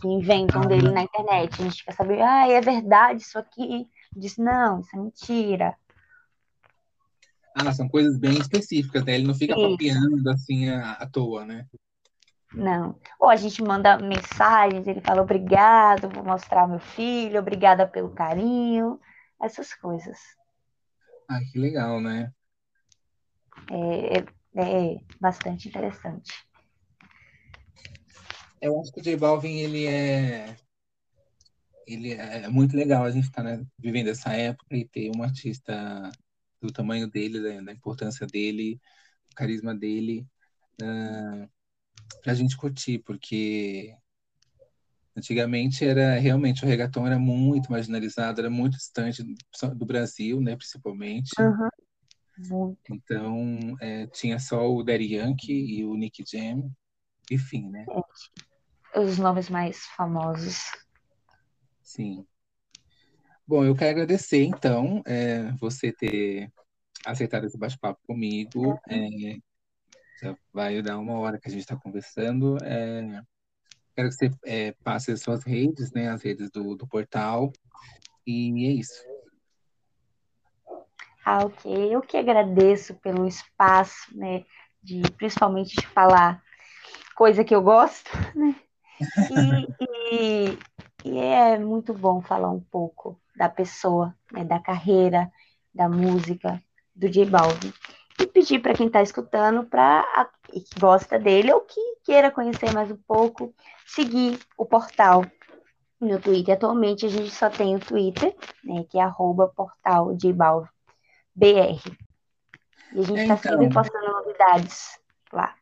que inventam Ah. dele na internet. A gente quer saber, ah, é verdade isso aqui? Diz, não, isso é mentira. Ah, são coisas bem específicas, né? Ele não fica Isso. papeando assim à, à toa, né? Não. Ou a gente manda mensagens, ele fala obrigado, vou mostrar meu filho, obrigada pelo carinho, essas coisas. Ah, que legal, né? É, é, é bastante interessante. Eu acho que o J Balvin, ele é... Ele é muito legal a gente estar vivendo essa época e ter um artista do tamanho dele, da, da importância dele, do carisma dele, uh, pra gente curtir, porque antigamente era realmente o reggaeton era muito marginalizado, era muito distante do, do Brasil, né, principalmente. Uhum. Muito. Então é, tinha só o Daddy Yankee e o Nick Jam, enfim, né? os nomes mais famosos. Sim. Bom, eu quero agradecer, então, é, você ter aceitado esse bate-papo comigo. É, já vai dar uma hora que a gente está conversando. É, quero que você é, passe as suas redes, né, as redes do, do portal. E é isso. Ah, ok. Eu que agradeço pelo espaço, né, de principalmente de falar coisa que eu gosto, né? E, e, e é muito bom falar um pouco da pessoa, né, da carreira, da música do J Balvin. E pedir para quem está escutando, para que gosta dele ou que queira conhecer mais um pouco, seguir o portal no Twitter. Atualmente a gente só tem o Twitter, né, que é arroba portal JBalvin, BR. E a gente está então, sempre postando novidades lá.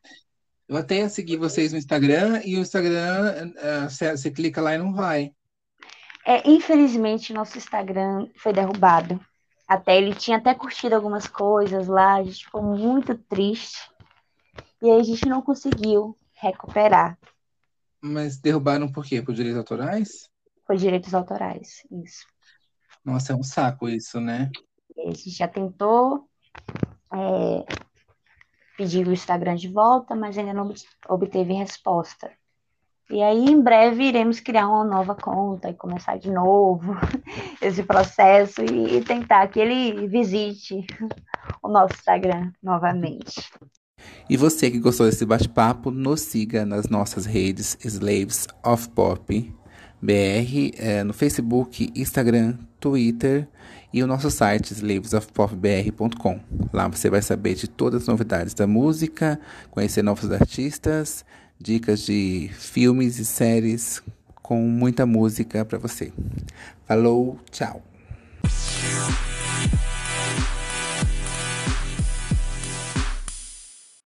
Eu até segui vocês no Instagram e o Instagram, você, você clica lá e não vai. É, infelizmente, nosso Instagram foi derrubado. Até ele tinha até curtido algumas coisas lá, a gente ficou muito triste. E aí a gente não conseguiu recuperar. Mas derrubaram por quê? Por direitos autorais? Por direitos autorais, isso. Nossa, é um saco isso, né? A gente já tentou é, pedir o Instagram de volta, mas ainda não obteve resposta. E aí, em breve, iremos criar uma nova conta e começar de novo esse processo e, tentar que ele visite o nosso Instagram novamente. E você que gostou desse bate-papo, nos siga nas nossas redes Slaves of Pop BR, é, no Facebook, Instagram, Twitter e o nosso site slavesofpopbr.com. Lá você vai saber de todas as novidades da música, conhecer novos artistas dicas de filmes e séries com muita música para você. Falou, tchau.